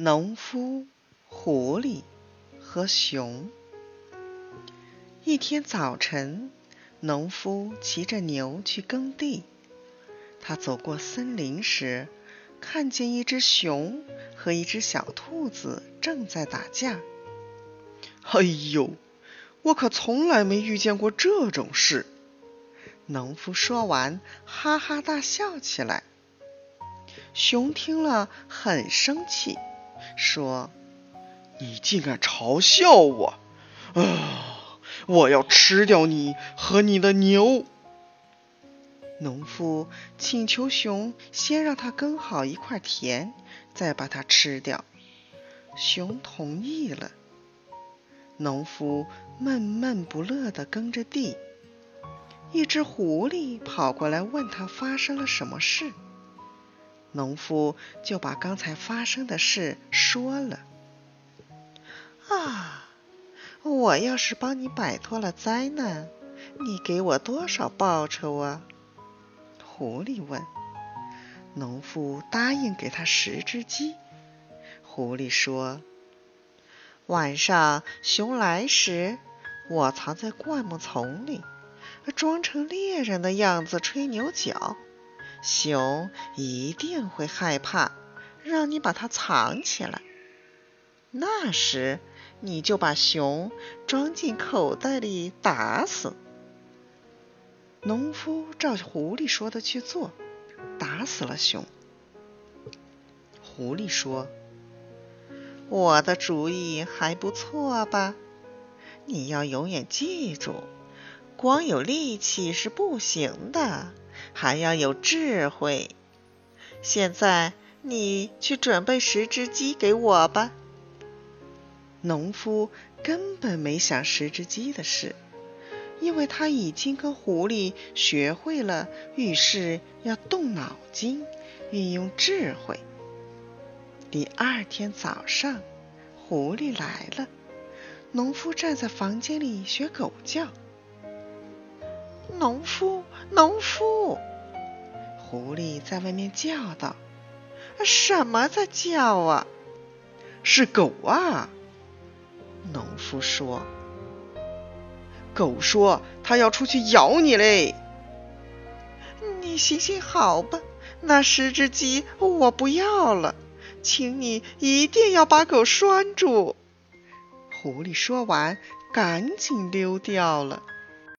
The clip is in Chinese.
农夫、狐狸和熊。一天早晨，农夫骑着牛去耕地。他走过森林时，看见一只熊和一只小兔子正在打架。哎呦，我可从来没遇见过这种事！农夫说完，哈哈大笑起来。熊听了很生气。说：“你竟敢嘲笑我！啊，我要吃掉你和你的牛！”农夫请求熊先让他耕好一块田，再把它吃掉。熊同意了。农夫闷闷不乐地耕着地。一只狐狸跑过来问他发生了什么事。农夫就把刚才发生的事说了。啊，我要是帮你摆脱了灾难，你给我多少报酬啊？狐狸问。农夫答应给他十只鸡。狐狸说：“晚上熊来时，我藏在灌木丛里，装成猎人的样子吹牛角。”熊一定会害怕，让你把它藏起来。那时你就把熊装进口袋里打死。农夫照狐狸说的去做，打死了熊。狐狸说：“我的主意还不错吧？你要永远记住，光有力气是不行的。”还要有智慧。现在你去准备十只鸡给我吧。农夫根本没想十只鸡的事，因为他已经跟狐狸学会了遇事要动脑筋，运用智慧。第二天早上，狐狸来了，农夫站在房间里学狗叫。农夫，农夫！狐狸在外面叫道：“什么在叫啊？是狗啊！”农夫说：“狗说它要出去咬你嘞。”你行行好吧，那十只鸡我不要了，请你一定要把狗拴住。狐狸说完，赶紧溜掉了。